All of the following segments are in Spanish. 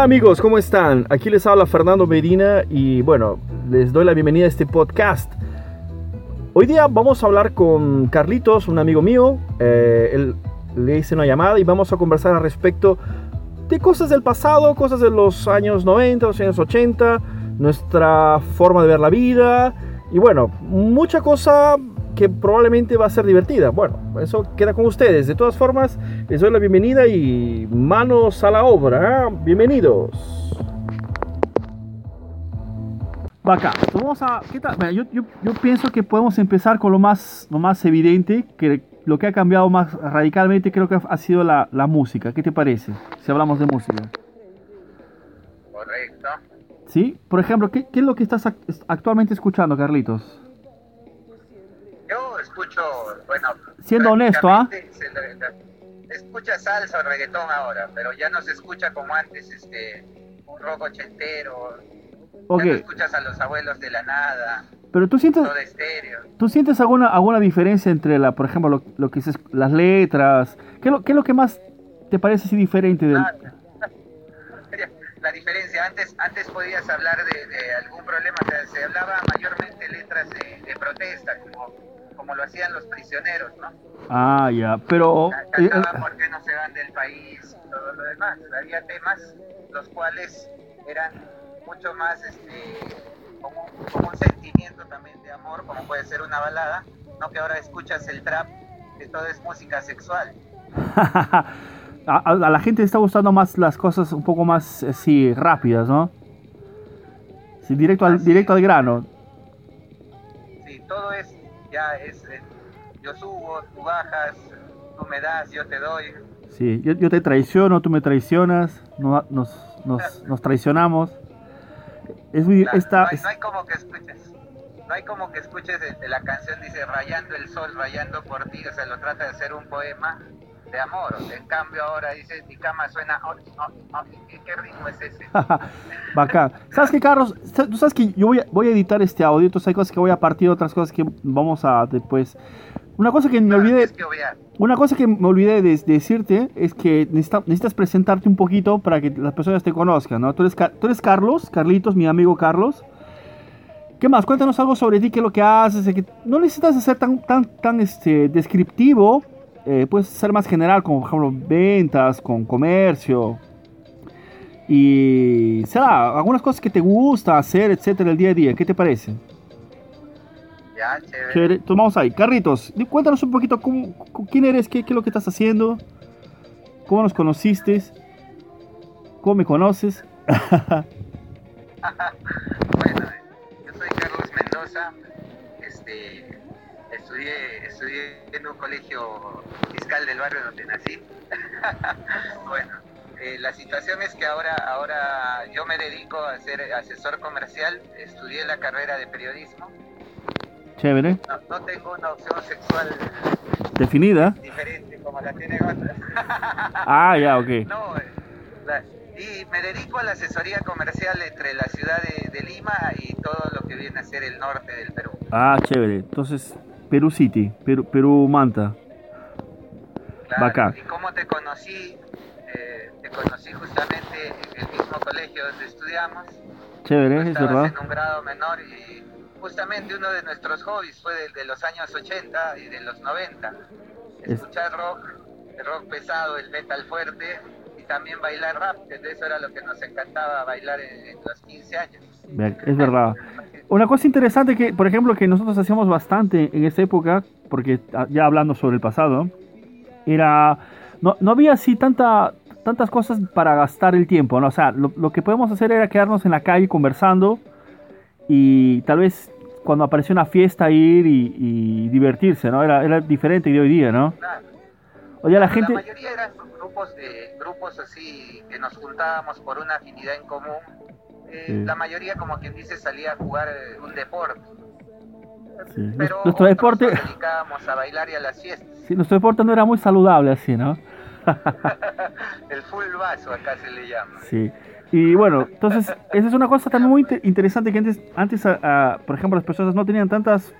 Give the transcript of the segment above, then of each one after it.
Hola amigos, ¿cómo están? Aquí les habla Fernando Medina y bueno, les doy la bienvenida a este podcast. Hoy día vamos a hablar con Carlitos, un amigo mío. Eh, él le hice una llamada y vamos a conversar al respecto de cosas del pasado, cosas de los años 90, los años 80, nuestra forma de ver la vida y bueno, mucha cosa que probablemente va a ser divertida. Bueno, eso queda con ustedes. De todas formas, les doy la bienvenida y manos a la obra. ¿eh? Bienvenidos. Acá, vamos a, ¿qué tal? Yo, yo, yo, pienso que podemos empezar con lo más, lo más evidente, que lo que ha cambiado más radicalmente creo que ha sido la, la música. ¿Qué te parece? Si hablamos de música. Correcto. ¿Sí? Por ejemplo, ¿qué, qué es lo que estás actualmente escuchando, Carlitos? Escucho, bueno... Siendo honesto, ¿ah? ¿eh? escucha salsa o reggaetón ahora, pero ya no se escucha como antes, este, un rock ochentero, Okay. Ya no escuchas a los abuelos de la nada. Pero tú sientes, ¿tú sientes alguna, alguna diferencia entre, la, por ejemplo, lo, lo que dices, las letras? ¿Qué es, lo, ¿Qué es lo que más te parece así diferente del...? Ah, la diferencia, antes antes podías hablar de, de algún problema, se hablaba mayormente letras de, de, protesta, como, como lo hacían los prisioneros, ¿no? Ah, ya, pero... Cantaban eh, por qué no se van del país, todo lo demás. Había temas los cuales eran mucho más este, como, un sentimiento también de amor, como puede ser una balada, no que ahora escuchas el trap, que todo es música sexual. a, la gente le está gustando más las cosas un poco más así rápidas, ¿no? Sí, directo al, directo al grano. Ya es, eh, yo subo, tú bajas, tú me das, yo te doy. Sí, yo, yo te traiciono, tú me traicionas, no, nos, nos, nos traicionamos. Es muy, no, esta, hay, no, hay, como que escuches, no hay como que escuches la canción, dice rayando el sol, rayando por ti, o sea, lo trata de hacer un poema de amor, en cambio ahora dice mi cama suena, oh, oh, oh, ¿qué ritmo es ese? Bacán. ¿Sabes qué, Carlos? Tú sabes que yo voy a, voy a editar este audio, entonces hay cosas que voy a partir, otras cosas que vamos a después... Una cosa que me claro, olvidé, que una cosa que me olvidé de, de decirte es que necesita, necesitas presentarte un poquito para que las personas te conozcan, ¿no? Tú eres, tú eres Carlos, Carlitos, mi amigo Carlos. ¿Qué más? Cuéntanos algo sobre ti, qué es lo que haces. Que no necesitas ser tan, tan, tan este, descriptivo. Eh, puedes ser más general, como por ejemplo ventas, con comercio. Y será algunas cosas que te gusta hacer, etcétera, el día a día. ¿Qué te parece? Ya, chévere. chévere. Entonces vamos ahí. Carritos, cuéntanos un poquito cómo, quién eres, qué, qué es lo que estás haciendo, cómo nos conociste, cómo me conoces. bueno, yo soy Carlos Mendoza. Este, estudié, estudié en un colegio fiscal del barrio donde nací. bueno, eh, la situación es que ahora, ahora yo me dedico a ser asesor comercial, estudié la carrera de periodismo. Chévere. No, no tengo una opción sexual definida. Diferente como la tienen otras. ah, ya, ok. No, la, y me dedico a la asesoría comercial entre la ciudad de, de, Lima y todo lo que viene a ser el norte del Perú. Ah, chévere. Entonces, Perú City, Perú, Perú Manta. Claro, Bacán. ¿Y cómo te conocí? Eh, te conocí justamente en el mismo colegio donde estudiamos. Chévere, es verdad. en un grado menor y justamente uno de nuestros hobbies fue de, de los años 80 y de los 90. Escuchar es... rock, el rock pesado, el metal fuerte y también bailar rap, que eso era lo que nos encantaba bailar en, en los 15 años. Es verdad. Una cosa interesante que, por ejemplo, que nosotros hacíamos bastante en esa época, porque ya hablando sobre el pasado, era no, no había así tanta tantas cosas para gastar el tiempo, ¿no? O sea, lo, lo, que podemos hacer era quedarnos en la calle conversando y tal vez cuando apareció una fiesta ir y, y divertirse, ¿no? Era, era diferente de hoy día, ¿no? Claro. Oye, la, gente... la mayoría eran grupos, de, grupos así que nos juntábamos por una afinidad en común. Eh, sí. La mayoría, como quien dice, salía a jugar eh, un deporte. Sí. Pero nuestro deporte nos dedicábamos a bailar y a las fiestas. Sí, nuestro deporte no era muy saludable así, ¿no? el full vaso acá se le llama. Sí. Y bueno, entonces, esa es una cosa también muy interesante que antes, antes a, a, por ejemplo, las personas no tenían tantas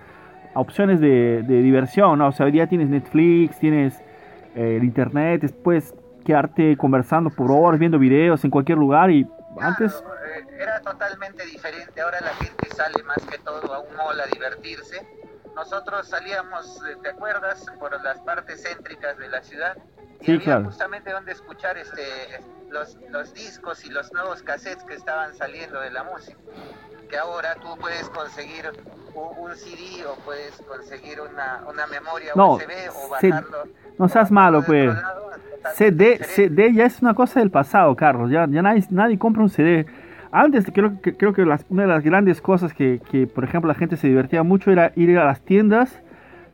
opciones de, de, diversión, ¿no? O sea, hoy día tienes Netflix, tienes eh, el internet, puedes quedarte conversando por horas, viendo videos en cualquier lugar y antes... Eh, era totalmente diferente, ahora la gente sale más que todo a un mall a divertirse. Nosotros salíamos, eh, ¿te acuerdas? Por las partes céntricas de la ciudad. Y Sí, había claro. justamente donde escuchar este, los, los discos y los nuevos cassettes que estaban saliendo de la música. Que ahora tú puedes conseguir un, un CD o puedes conseguir una, una memoria No, USB o bajarlo. no seas malo, pues. lado, CD, diferente. CD ya es una cosa del pasado, Carlos. Ya, ya nadie, nadie compra un CD. Antes creo que, creo que las- una de las grandes cosas que, que, por ejemplo, la gente se divertía mucho era ir a las tiendas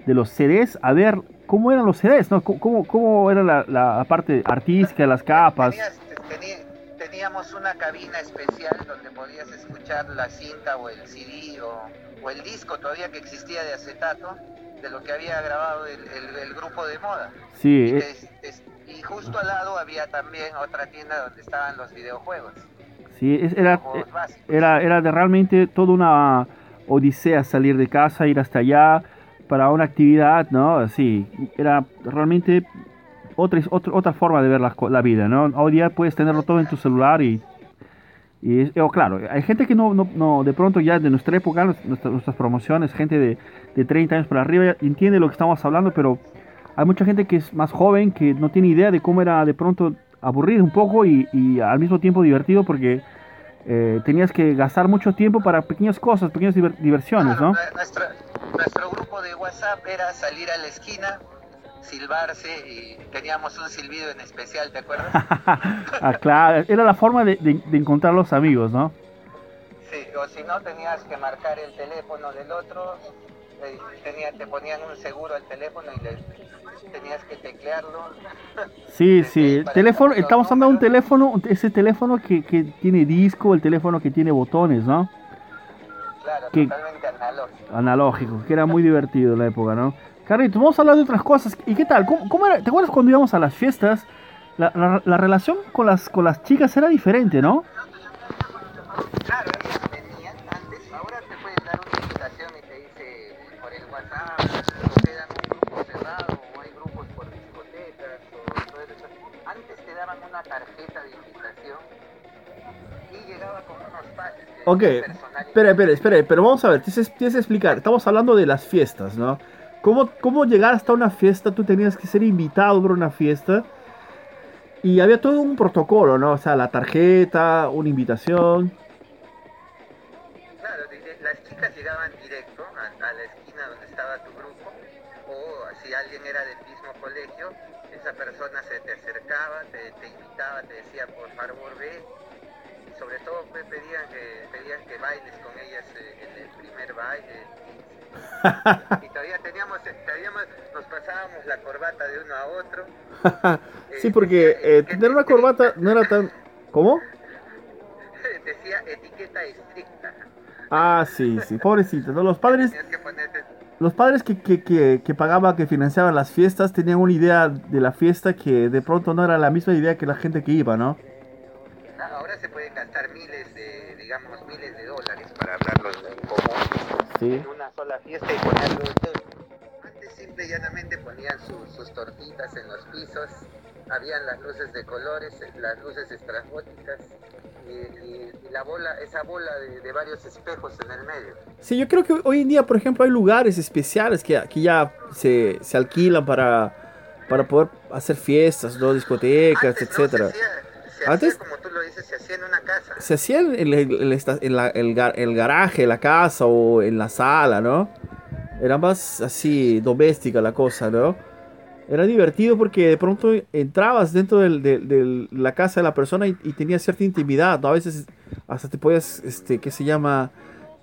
de los CDs a ver cómo eran los CDs, ¿no? Cómo, cómo, cómo era la, la parte artística, las capas. Tenías- tení- teníamos una cabina especial donde podías escuchar la cinta o el CD o, o el disco todavía que existía de acetato de lo que había grabado el, el- el grupo de moda. Sí, Y, eh, te- te- y justo al lado había también otra tienda donde estaban los videojuegos. Sí, era, era, era de realmente toda una odisea salir de casa, ir hasta allá para una actividad, ¿no? Sí, era realmente otra, otra, otra forma de ver la, la vida, ¿no? Hoy día puedes tenerlo todo en tu celular y, y es- oh, claro, hay gente que no, no, no, de pronto ya de nuestra época, nuestras, nuestras promociones, gente de, de 30 años para arriba, entiende lo que estamos hablando, pero hay mucha gente que es más joven, que no tiene idea de cómo era de pronto aburrido un poco y, y al mismo tiempo divertido porque eh, tenías que gastar mucho tiempo para pequeñas cosas, pequeñas diver- diversiones, Claro, ¿no? nue- nuestro, nuestro grupo de WhatsApp era salir a la esquina, silbarse y teníamos un silbido en especial, ¿te acuerdas? ah, claro, era la forma de, de- de encontrar los amigos, ¿no? Sí, o si no tenías que marcar el teléfono del otro, eh, tenía, te ponían un seguro al teléfono y le, tenías que teclearlo. Sí, Sí, sí, teléfono, estamos hablando de un teléfono, ese teléfono que, que tiene disco, el teléfono que tiene botones, ¿no? Claro, ¿Qué? totalmente analógico. Analógico, que era muy divertido en la época, ¿no? Carlitos, vamos a hablar de otras cosas. ¿Y qué tal? ¿Cómo, cómo era? ¿Te acuerdas cuando íbamos a las fiestas? La, la- la relación con las, con las chicas era diferente, ¿no? Claro, Ok, espera, espera, espera, pero vamos a ver, tienes, tienes que explicar, estamos hablando de las fiestas, ¿no? ¿Cómo, ¿Cómo llegar hasta una fiesta? Tú tenías que ser invitado para una fiesta y había todo un protocolo, ¿no? O sea, la tarjeta, una invitación. Claro, las chicas llegaban directo a, a la esquina donde estaba tu grupo, o si alguien era del mismo colegio, esa persona se te acercaba, te, te invitaba, te decía por favor ve, sobre todo pues, pedían que pedían que bailes con ellas eh, en el primer baile. Y, todavía teníamos, teníamos, nos pasábamos la corbata de uno a otro. sí, porque eh, tener una corbata no era tan... ¿Cómo? Decía etiqueta estricta. Ah, sí, sí, pobrecito, ¿no? Los padres, que ponerte los padres que, que, que, que pagaban, que financiaban las fiestas, tenían una idea de la fiesta que de pronto no era la misma idea que la gente que iba, ¿no? Ah, Ahora se pueden gastar miles de, digamos, miles de dólares para hablarlo en común Sí. en una sola fiesta y ponerlo todo. Antes simple y llanamente ponían sus- sus tortitas en los pisos, habían las luces de colores, las luces estrambóticas y, y- y la bola, esa bola de, de varios espejos en el medio. Sí, yo creo que hoy en día, por ejemplo, hay lugares especiales que, que ya se, se alquilan para, para poder hacer fiestas, ¿no? discotecas, Antes, ¿no? etcétera. Se hacía, se Antes- hacía, como dices, se hacía en una casa. Se hacía en el, el en la- el gar- el garaje, la casa o en la sala, ¿no? Era más así doméstica la cosa, ¿no? Era divertido porque de pronto entrabas dentro del- de, de la casa de la persona y, y tenías cierta intimidad, ¿no? A veces hasta te podías, este, ¿qué se llama?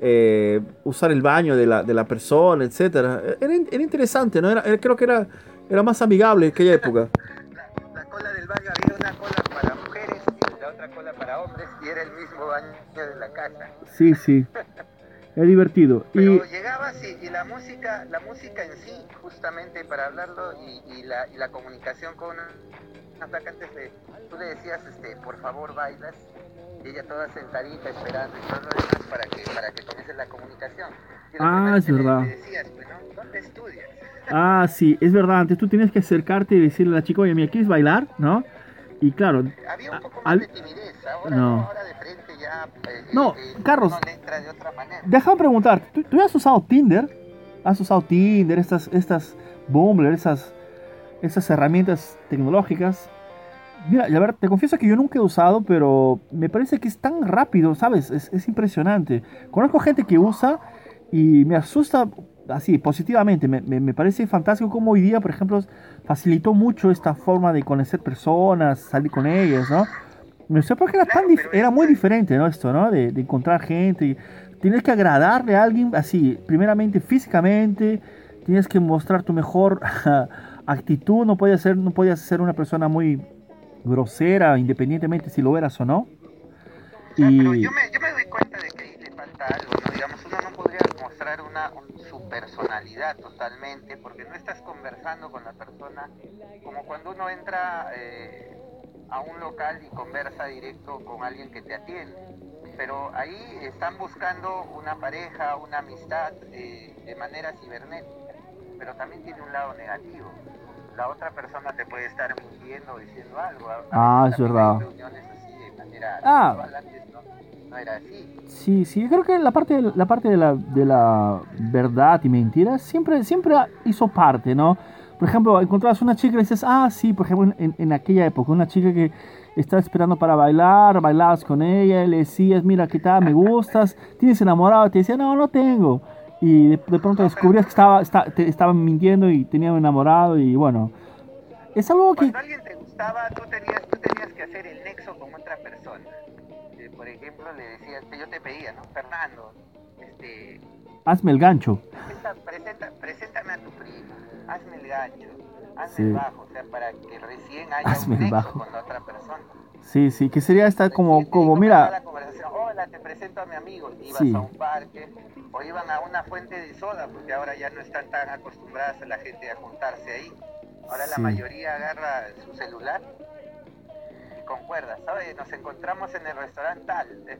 Eh, usar el baño de la, de la persona, etcétera. Era, era interesante, ¿no? Era, era- creo que era, era más amigable en aquella época. La, la cola del baño había una cola la otra cola para hombres y era el mismo baño de la casa. Sí, sí. Era divertido. Y, Pero llegabas y, y la música, la música en sí, justamente para hablarlo y, y la, y la comunicación con una, una flaca antes de, tú le decías, este, por favor bailas, y ella toda sentadita esperando y todo lo demás para que, para que comience la comunicación. Y Ah, es verdad. le decías, pues, ¿no? ¿Dónde estudias? Ah, sí, es verdad. Antes tú tenías que acercarte y decirle a la chica, oye, mira, ¿quieres bailar? ¿No? Y claro, había un poco más de timidez, ahora, no. ahora de frente ya. eh, No, eh, Carlos, uno le entra de otra manera. Déjame preguntar, ¿tú, tú has usado Tinder? ¿Has usado Tinder, estas, estas Bumble, esas, esas herramientas tecnológicas? Mira, la verdad, te confieso que yo nunca he usado, pero me parece que es tan rápido, ¿sabes? Es, es impresionante. Conozco gente que usa y me asusta así, positivamente. Me, me- me parece fantástico cómo hoy día, por ejemplo, facilitó mucho esta forma de conocer personas, salir con ellas, ¿no? No sé por qué era, tan era muy diferente, ¿no? Esto, ¿no? De, de encontrar gente. Tienes que agradarle a alguien así, primeramente físicamente, tienes que mostrar tu mejor actitud, no puedes ser, no puedes ser una persona muy grosera, independientemente si lo eras o no. Sea, pero yo me, yo me doy cuenta de que ahí le falta algo, ¿no? Digamos, uno no podría mostrar una, un- su personalidad totalmente, porque no estás conversando con la persona como cuando uno entra eh, a un local y conversa directo con alguien que te atiende. Pero ahí están buscando una pareja, una amistad eh, de manera cibernética, pero también tiene un lado negativo. La otra persona te puede estar mintiendo o diciendo algo. Ah, es verdad. reuniones así de manera Ah. antes no, no era así. Sí, sí, yo creo que la parte, la parte de, la, de la verdad y mentira siempre, siempre hizo parte, ¿no? Por ejemplo, encontrabas una chica y dices, ah, sí, por ejemplo, en, en aquella época, una chica que estaba esperando para bailar, bailabas con ella, le decías, mira, ¿qué tal? ¿Me gustas? ¿Tienes enamorado? Te decía, no, no tengo. Y de, de pronto descubrías que estaba, esta- te estaban mintiendo y tenían enamorado y bueno, es algo que... Cuando alguien te gustaba, tú tenías, tú tenías que hacer el nexo con otra persona. Eh, por ejemplo, le decías, yo te pedía, ¿no? Fernando, este, Hazme el gancho. presenta, presenta- preséntame a tu primo, hazme el gancho, hazme Sí. el bajo, o sea, para que recién haya Hazme un el bajo. con la otra persona. Sí, sí, que sería estar como, como mira, la conversación, hola, te presento a mi amigo, ibas Sí. a un parque, o iban a una fuente de soda, porque ahora ya no están tan acostumbradas a la gente a juntarse ahí. Ahora la Sí. mayoría agarra su celular y concuerda, ¿sabes? Nos encontramos en el restaurante tal, eh,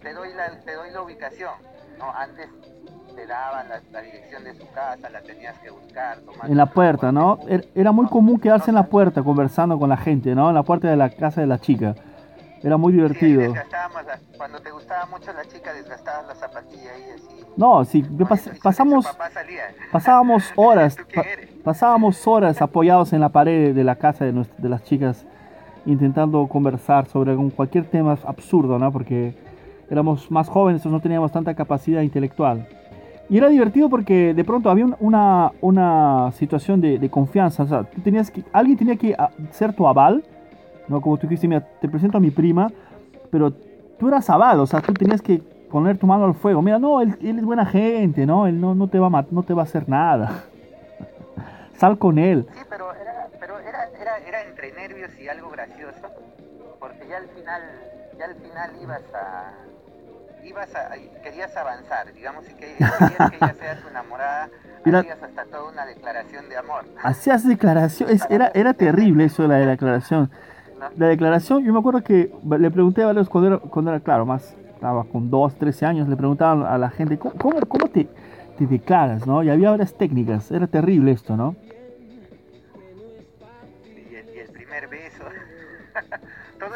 te doy la, te doy la ubicación. No, antes te daban la, la dirección de su casa, la tenías que buscar. tomar en la puerta, ¿no? Er- Era muy común quedarse en la puerta conversando con la gente, ¿no? En la puerta de la casa de la chica. Era muy Sí, divertido. desgastábamos la- cuando te gustaba mucho la chica, desgastabas la zapatilla ahí así. No, sí, pas- pasamos, pasábamos horas, ¿Tú quién pa- pasábamos horas apoyados en la pared de la casa de, nues- de las chicas, intentando conversar sobre algún, cualquier tema absurdo, ¿no? Porque éramos más jóvenes, no teníamos tanta capacidad intelectual. Y era divertido porque de pronto había un- una, una situación de, de confianza, o sea, tú tenías que, alguien tenía que ah, ser tu aval, ¿no? Como tú dijiste, mira, te presento a mi prima, pero tú eras aval, o sea, tú tenías que poner tu mano al fuego. Mira, no, él, él es buena gente, ¿no? Él no, no, te va a, no te va a hacer nada. Sal con él. Sí, pero entre nervios y algo gracioso, porque ya al final, ya al final ibas a, ibas a, querías avanzar, digamos, y que querías que ella sea tu enamorada, Mira- hacías hasta toda una declaración de amor, Hacías declaraciones, era, era terrible eso de la declaración. ¿no? La declaración, yo me acuerdo que le pregunté a varios cuando era, cuando era claro, más, estaba con 2, 13 años, le preguntaban a la gente, ¿cómo, cómo, cómo te, te declaras? ¿no? Y había varias técnicas, era terrible esto, ¿no?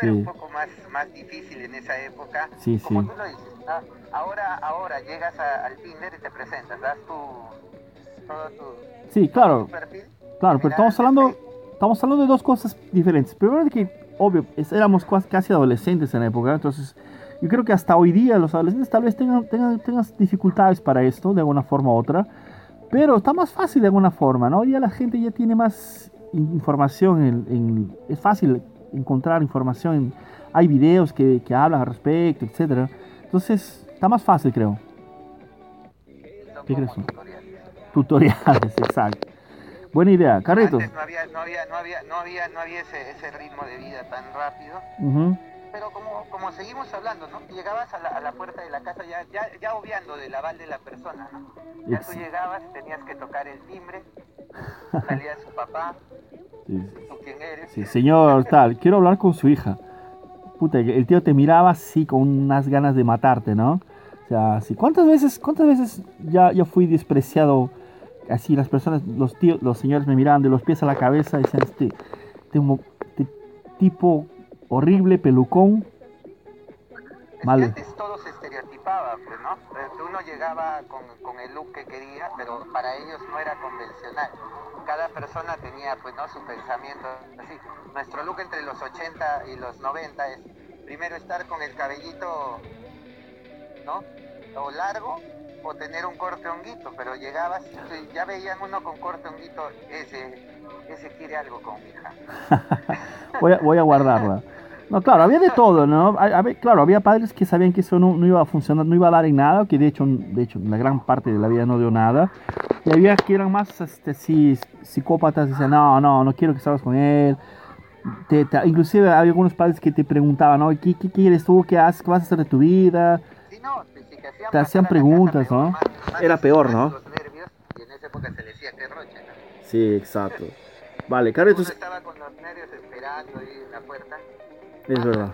Era un poco más, más difícil en esa época. Sí, Como sí. tú lo dices, ah, ahora, ahora llegas a- al Tinder y te presentas, das tu, todo tu, Sí, claro, tu perfil. claro, pero estamos hablando, estamos hablando de dos cosas diferentes. Primero de que, obvio, éramos casi adolescentes en la época, entonces yo creo que hasta hoy día los adolescentes tal vez tengan, tengan, tengan dificultades para esto, de alguna forma u otra, pero está más fácil de alguna forma, ¿no? Hoy día la gente ya tiene más in- información, en, en- es fácil encontrar información, hay videos que, que hablan al respecto, etcétera. Entonces, está más fácil, creo. ¿Qué crees tú? tutoriales. Tutoriales, exacto. Buena idea, Carritos. Antes no había, no había, no había, no había, no había ese, ese ritmo de vida tan rápido. Pero como, como seguimos hablando, ¿no? Llegabas a la, a la puerta de la casa ya, ya, ya obviando del aval de la persona, ¿no? Ya tú llegabas, tenías que tocar el timbre, salía su papá, Sí, tú quién eres. Sí, señor, tal, quiero hablar con su hija. Puta, el tío te miraba así con unas ganas de matarte, ¿no? O sea, sí. ¿Cuántas veces, cuántas veces ya yo fui despreciado? Así las personas, los tíos, los señores me miraban de los pies a la cabeza y decían, este, este tipo horrible, pelucón. Vale. antes todo se estereotipaba, pues, ¿no? Eh, uno llegaba con, con, el look que quería, pero para ellos no era convencional. Cada persona tenía, pues, ¿no? Su pensamiento así. Nuestro look entre los 80 y los 90 es primero estar con el cabellito, ¿no? O largo o tener un corte honguito, pero llegabas, ya veían uno con corte honguito, ese, ese quiere algo con mi hija. voy, a, voy a guardarla. No, claro, había de todo, ¿no? claro, había padres que sabían que eso no, no, iba a funcionar, no iba a dar en nada, que de hecho, de hecho, la gran parte de la vida no dio nada. Y había que eran más este, sí, psicópatas, decían, no, no, no quiero que salgas con él. Te, inclusive había algunos padres que te preguntaban, ¿no? ¿Qué, qué quieres tú? ¿Qué haces? ¿Qué vas a hacer de tu vida? Sí, no, sí, te hacían, te hacían preguntas, ¿no? Era peor, ¿no? Nervios, y en esa época se le decía que rocha, ¿no? Sí, exacto. Vale, Carlos. Uno estaba con los nervios esperando ahí en la puerta. Es ah, verdad.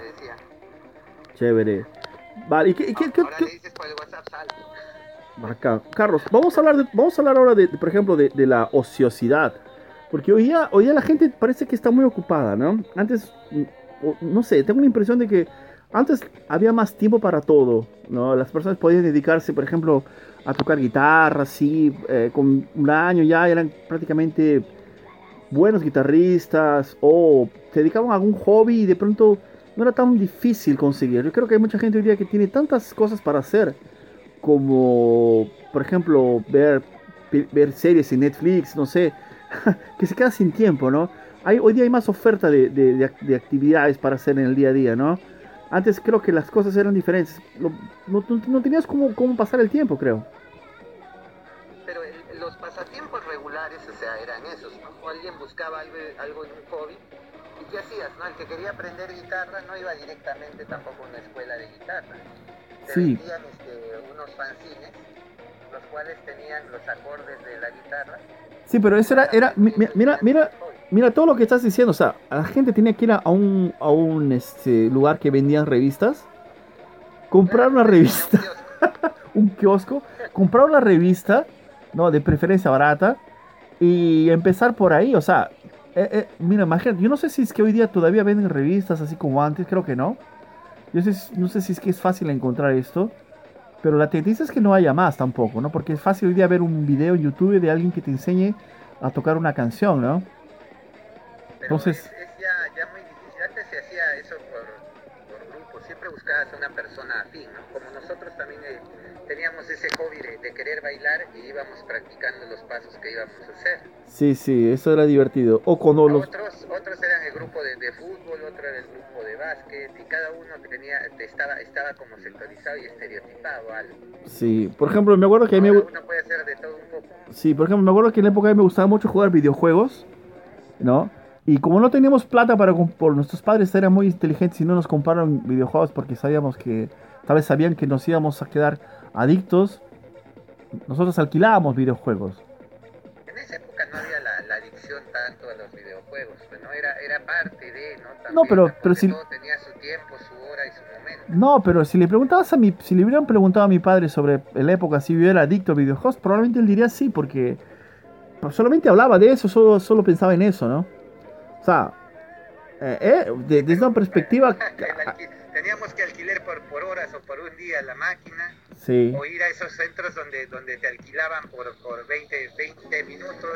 Chévere. Vale, ¿y qué, qué, qué, ahora le dices por el WhatsApp, sal. Acá. Carlos, vamos a hablar, de, vamos a hablar ahora, de, por ejemplo, de, de, la ociosidad. Porque hoy día, hoy día la gente parece que está muy ocupada, ¿no? Antes, mm, no sé, tengo la impresión de que antes había más tiempo para todo, ¿no? Las personas podían dedicarse, por ejemplo, a tocar guitarra, sí, eh, con un año ya eran prácticamente buenos guitarristas o se dedicaban a algún hobby y de pronto no era tan difícil conseguir. Yo creo que hay mucha gente hoy día que tiene tantas cosas para hacer, como por ejemplo ver, ver series en Netflix, no sé, que se queda sin tiempo, ¿no? Hay, hoy día hay más oferta de, de, de, actividades para hacer en el día a día, ¿no? Antes creo que las cosas eran diferentes. no, no, tenías cómo, cómo pasar el tiempo, creo. Pero los pasatiempos regulares, o sea, eran esos, ¿no? O alguien buscaba algo, algo en un hobby ¿Y qué hacías? No? El que quería aprender guitarra no iba directamente tampoco a una escuela de guitarra. Se sí. vendían este, unos fanzines, los cuales tenían los acordes de la guitarra. Sí, pero eso era, era mira, mira, mira, todo lo que estás diciendo, o sea, la gente tenía que ir a un, a un este, lugar que vendían revistas, comprar una revista, un kiosco, comprar una revista, no, de preferencia barata, y empezar por ahí, o sea, eh, eh, mira, imagínate, yo no sé si es que hoy día todavía venden revistas así como antes, creo que no. Yo no sé si es que es fácil encontrar esto, pero la tendencia es que no haya más tampoco, ¿no? Porque es fácil hoy día ver un video en YouTube de alguien que te enseñe a tocar una canción, ¿no? Entonces... Es, ya, ya, muy difícil. Antes se hacía eso por, por grupo, siempre buscabas a una persona afín, ¿no? Como nosotros también... Eh, teníamos ese hobby de, querer bailar y íbamos practicando los pasos que íbamos a hacer. Sí, sí, eso era divertido. O cuando los... Otros, otros eran el grupo de, fútbol, otro era el grupo de básquet y cada uno tenía, estaba, estaba como sectorizado y estereotipado algo. Sí, por ejemplo, me acuerdo que a mí... Uno puede hacer de todo un poco. Sí, por ejemplo, me acuerdo que en la época me gustaba mucho jugar videojuegos, ¿no? Y como no teníamos plata para... Por nuestros padres eran muy inteligentes y no nos compraron videojuegos porque sabíamos que... Tal vez sabían que nos íbamos a quedar adictos, nosotros alquilábamos videojuegos. En esa época no había la, adicción tanto a los videojuegos, pues, ¿no? Era, era parte de, ¿no? no, pero, pero si... Todo tenía su tiempo, su hora y su momento. No, pero si le preguntabas a mi, si le hubieran preguntado a mi padre sobre la época si yo era adicto a videojuegos, probablemente él diría sí, porque solamente hablaba de eso, solo, solo pensaba en eso, ¿no? O sea, eh, eh desde una perspectiva... teníamos que alquilar por, por horas o por un día la máquina Sí. O ir a esos centros donde, donde te alquilaban por, por 20, 20 minutos.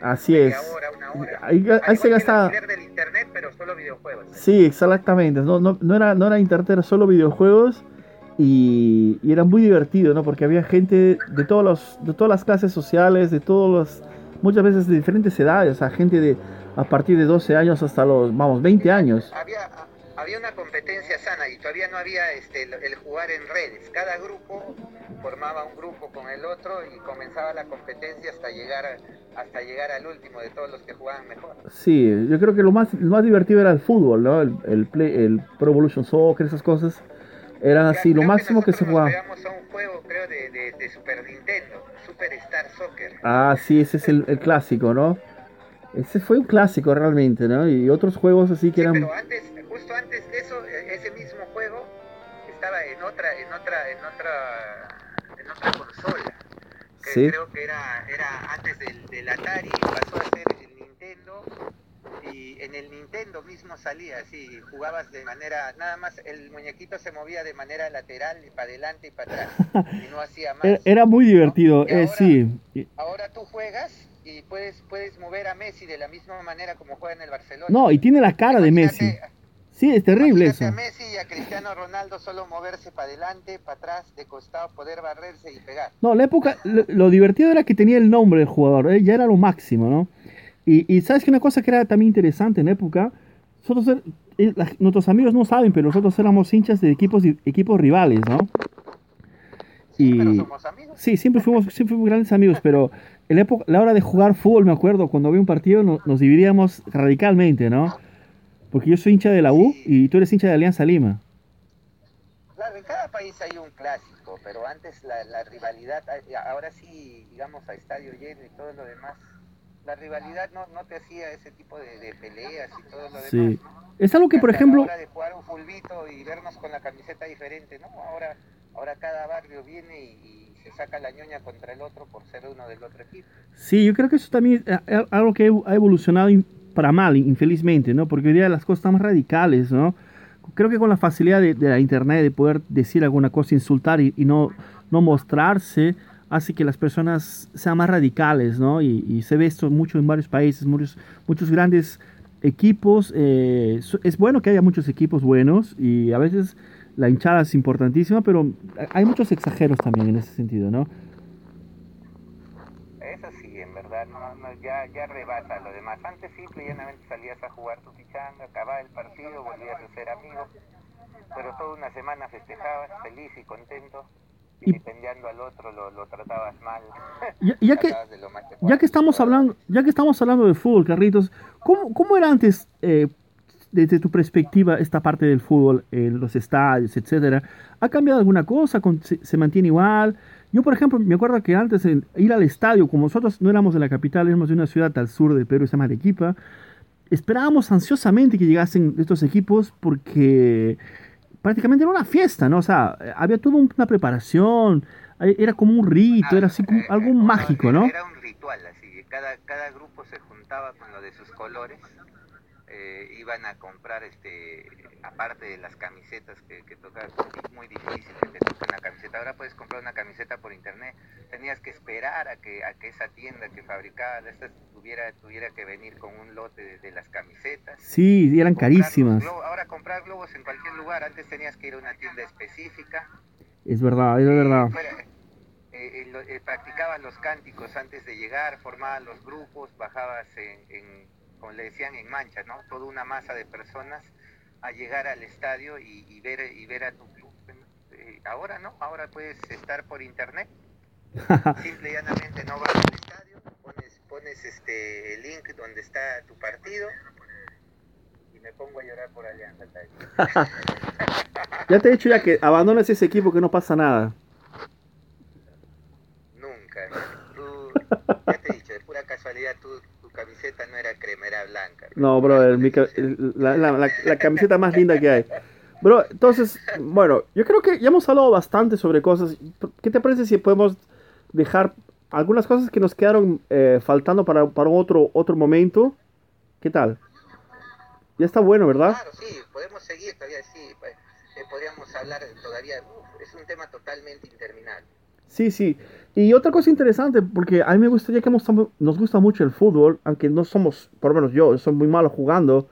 Así es. Hora, una hora. Ahí, ahí se gasta. del internet, pero solo videojuegos. Sí, exactamente. No, no, no, era, no era internet, era solo videojuegos. Y, y, era muy divertido, ¿no? Porque había gente de, todos los, de todas las clases sociales, de todos los. Muchas veces de diferentes edades, o sea, gente de a partir de 12 años hasta los, vamos, 20 años. Había, había una competencia sana y todavía no había este, el, jugar en redes. Cada grupo formaba un grupo con el otro y comenzaba la competencia hasta llegar hasta llegar al último de todos los que jugaban mejor. Sí, yo creo que lo más, lo más divertido era el fútbol, ¿no? El, el, play, el Pro Evolution Soccer, esas cosas. Eran así, lo máximo que, se jugaba. A un juego, creo, de, de, Super Nintendo, Super Star Soccer. Ah, sí, ese es el, el clásico, ¿no? Ese fue un clásico realmente, ¿no? Y otros juegos así que eran... Pero antes, antes de eso, e, ese mismo juego estaba en otra, en otra, en otra, en otra consola. Que creo que era, era antes del, del, Atari, pasó a ser el Nintendo y en el Nintendo mismo salía así, jugabas de manera, nada más el muñequito se movía de manera lateral y para adelante y para atrás y no hacía más. Era, muy divertido, eh, sí. Ahora tú juegas y puedes puedes mover a Messi de la misma manera como juega en el Barcelona. No, y tiene la cara de Messi. Sí, es terrible eso. a Messi y a Cristiano Ronaldo solo moverse para adelante, para atrás, de costado, poder barrerse y pegar. No, la época, lo, divertido era que tenía el nombre del jugador, ¿eh? ya era lo máximo, ¿no? Y, sabes que una cosa que era también interesante en la época, nosotros, er, eh, nuestros amigos no saben, pero nosotros éramos hinchas de equipos, equipos rivales, ¿no? Sí, pero somos amigos. Sí, siempre fuimos, siempre fuimos grandes amigos, pero en la, época, la hora de jugar fútbol, me acuerdo, cuando había un partido nos dividíamos radicalmente, ¿no? Porque yo soy hincha de la U y tú eres hincha de Alianza Lima. Claro, en cada país hay un clásico, pero antes la, la rivalidad, ahora sí, digamos, a estadio lleno y todo lo demás, la rivalidad no, no te hacía ese tipo de, peleas y todo lo demás. Sí. Es algo que, por ejemplo... de jugar un fulbito y vernos con la camiseta diferente, ¿no? Ahora, ahora cada barrio viene y, se saca la ñoña contra el otro por ser uno del otro equipo. Sí, yo creo que eso también es algo que ha evolucionado para mal, infelizmente, ¿no? Porque hoy día las cosas están más radicales, ¿no? Creo que con la facilidad de, la internet de poder decir alguna cosa, insultar y, no, no mostrarse, hace que las personas sean más radicales, ¿no? Y, se ve esto mucho en varios países, muchos, muchos grandes equipos. Eh, es bueno que haya muchos equipos buenos y a veces la hinchada es importantísima, pero hay muchos exageros también en ese sentido, ¿no? Eso sí, en verdad, ya, ya rebasa lo demás. Antes simple y llanamente salías a jugar tu pichanga, acababa el partido, volvías a ser amigo, pero toda una semana festejabas, feliz y contento y pendiendo al otro lo, lo tratabas mal. Ya, que, ya que estamos hablando, ya que estamos hablando de fútbol, Carritos, ¿cómo, cómo era antes, eh, desde tu perspectiva, esta parte del fútbol, en los estadios, etcétera? ¿Ha cambiado alguna cosa? ¿Se, mantiene igual? Yo, por ejemplo, me acuerdo que antes de ir al estadio, como nosotros no éramos de la capital, éramos de una ciudad al sur de Perú, se llama Arequipa, esperábamos ansiosamente que llegasen estos equipos porque prácticamente era una fiesta, ¿no? O sea, había toda una preparación, era como un rito, era así como algo mágico, ¿no? Era un ritual, así, cada, cada grupo se juntaba con lo de sus colores, eh, iban a comprar, este, aparte de las camisetas que, que tocaban, muy difícil que te toque una camiseta, ahora puedes comprar una camiseta por internet, tenías que esperar a que, a que esa tienda que fabricaba estas tuviera, tuviera que venir con un lote de, las camisetas. Sí, eran carísimas. ahora comprar globos en cualquier lugar, antes tenías que ir a una tienda específica. Es verdad, es verdad. Eh, eh, practicaban los cánticos antes de llegar, formaban los grupos, bajabas en, como le decían, en mancha, ¿no? Toda una masa de personas a llegar al estadio y, ver y ver a tu club. Eh, ahora no, ahora puedes estar por internet. Simple y llanamente no vas al estadio, pones, pones este el link donde está tu partido y me pongo a llorar por Alianza. ya te he dicho ya que abandones ese equipo que no pasa nada. Nunca. Tú, ya te he dicho, de pura casualidad tú camiseta no era cremera blanca. No, bro, la, la, camiseta más linda que hay. Bro, entonces, bueno, yo creo que ya hemos hablado bastante sobre cosas. ¿Qué te parece si podemos dejar algunas cosas que nos quedaron eh, faltando para, para otro, otro momento? ¿Qué tal? Ya está bueno, ¿verdad? Claro, sí, podemos seguir todavía, sí. Pues, eh, podríamos hablar todavía, es un tema totalmente interminable. Sí, sí. Y otra cosa interesante, porque a mí me gustaría que nos, gusta mucho el fútbol, aunque no somos, por lo menos yo, soy muy malo jugando.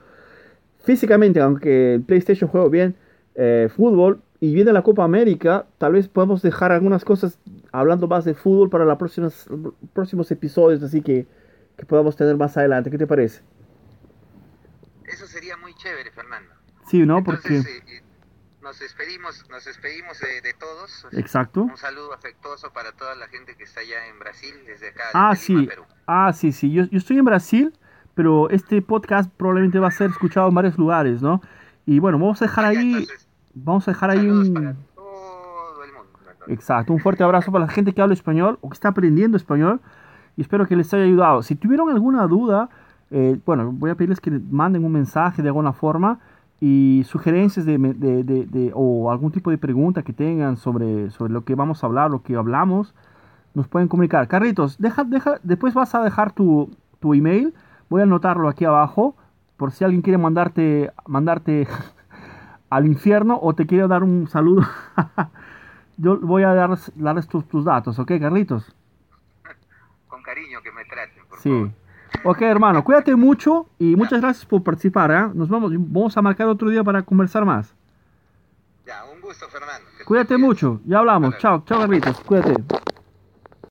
Físicamente, aunque el PlayStation juego bien eh, fútbol y viene la Copa América, tal vez podemos dejar algunas cosas hablando más de fútbol para los próximos, próximos episodios, así que, que podamos tener más adelante. ¿Qué te parece? Eso sería muy chévere, Fernando. Sí, ¿no? porque... Eh, nos despedimos, nos despedimos de, todos. Exacto. Un saludo afectuoso para toda la gente que está allá en Brasil, desde acá. Ah, sí. Perú. Ah, sí, sí. Yo, yo, estoy en Brasil, pero este podcast probablemente va a ser escuchado en varios lugares, ¿no? Y bueno, vamos a dejar ahí, vamos a dejar ahí un... Para todo el mundo. Exacto. Un fuerte abrazo para la gente que habla español o que está aprendiendo español. Y espero que les haya ayudado. Si tuvieron alguna duda, eh, bueno, voy a pedirles que manden un mensaje de alguna forma y sugerencias de, de, de, o algún tipo de pregunta que tengan sobre, sobre lo que vamos a hablar, lo que hablamos, nos pueden comunicar. Carritos, deja, deja, después vas a dejar tu, tu email, voy a anotarlo aquí abajo por si alguien quiere mandarte, mandarte al infierno o te quiere dar un saludo. Yo voy a dar, darles tus, tus datos, ¿ok, Carlitos? Con cariño que me traten, por Sí. favor. Ok, hermano, cuídate mucho y muchas gracias por participar. ¿eh? Nos vamos, vamos a marcar otro día para conversar más. Ya, un gusto, Fernando. Cuídate mucho, ya hablamos. Chao, chao, Carlitos, cuídate.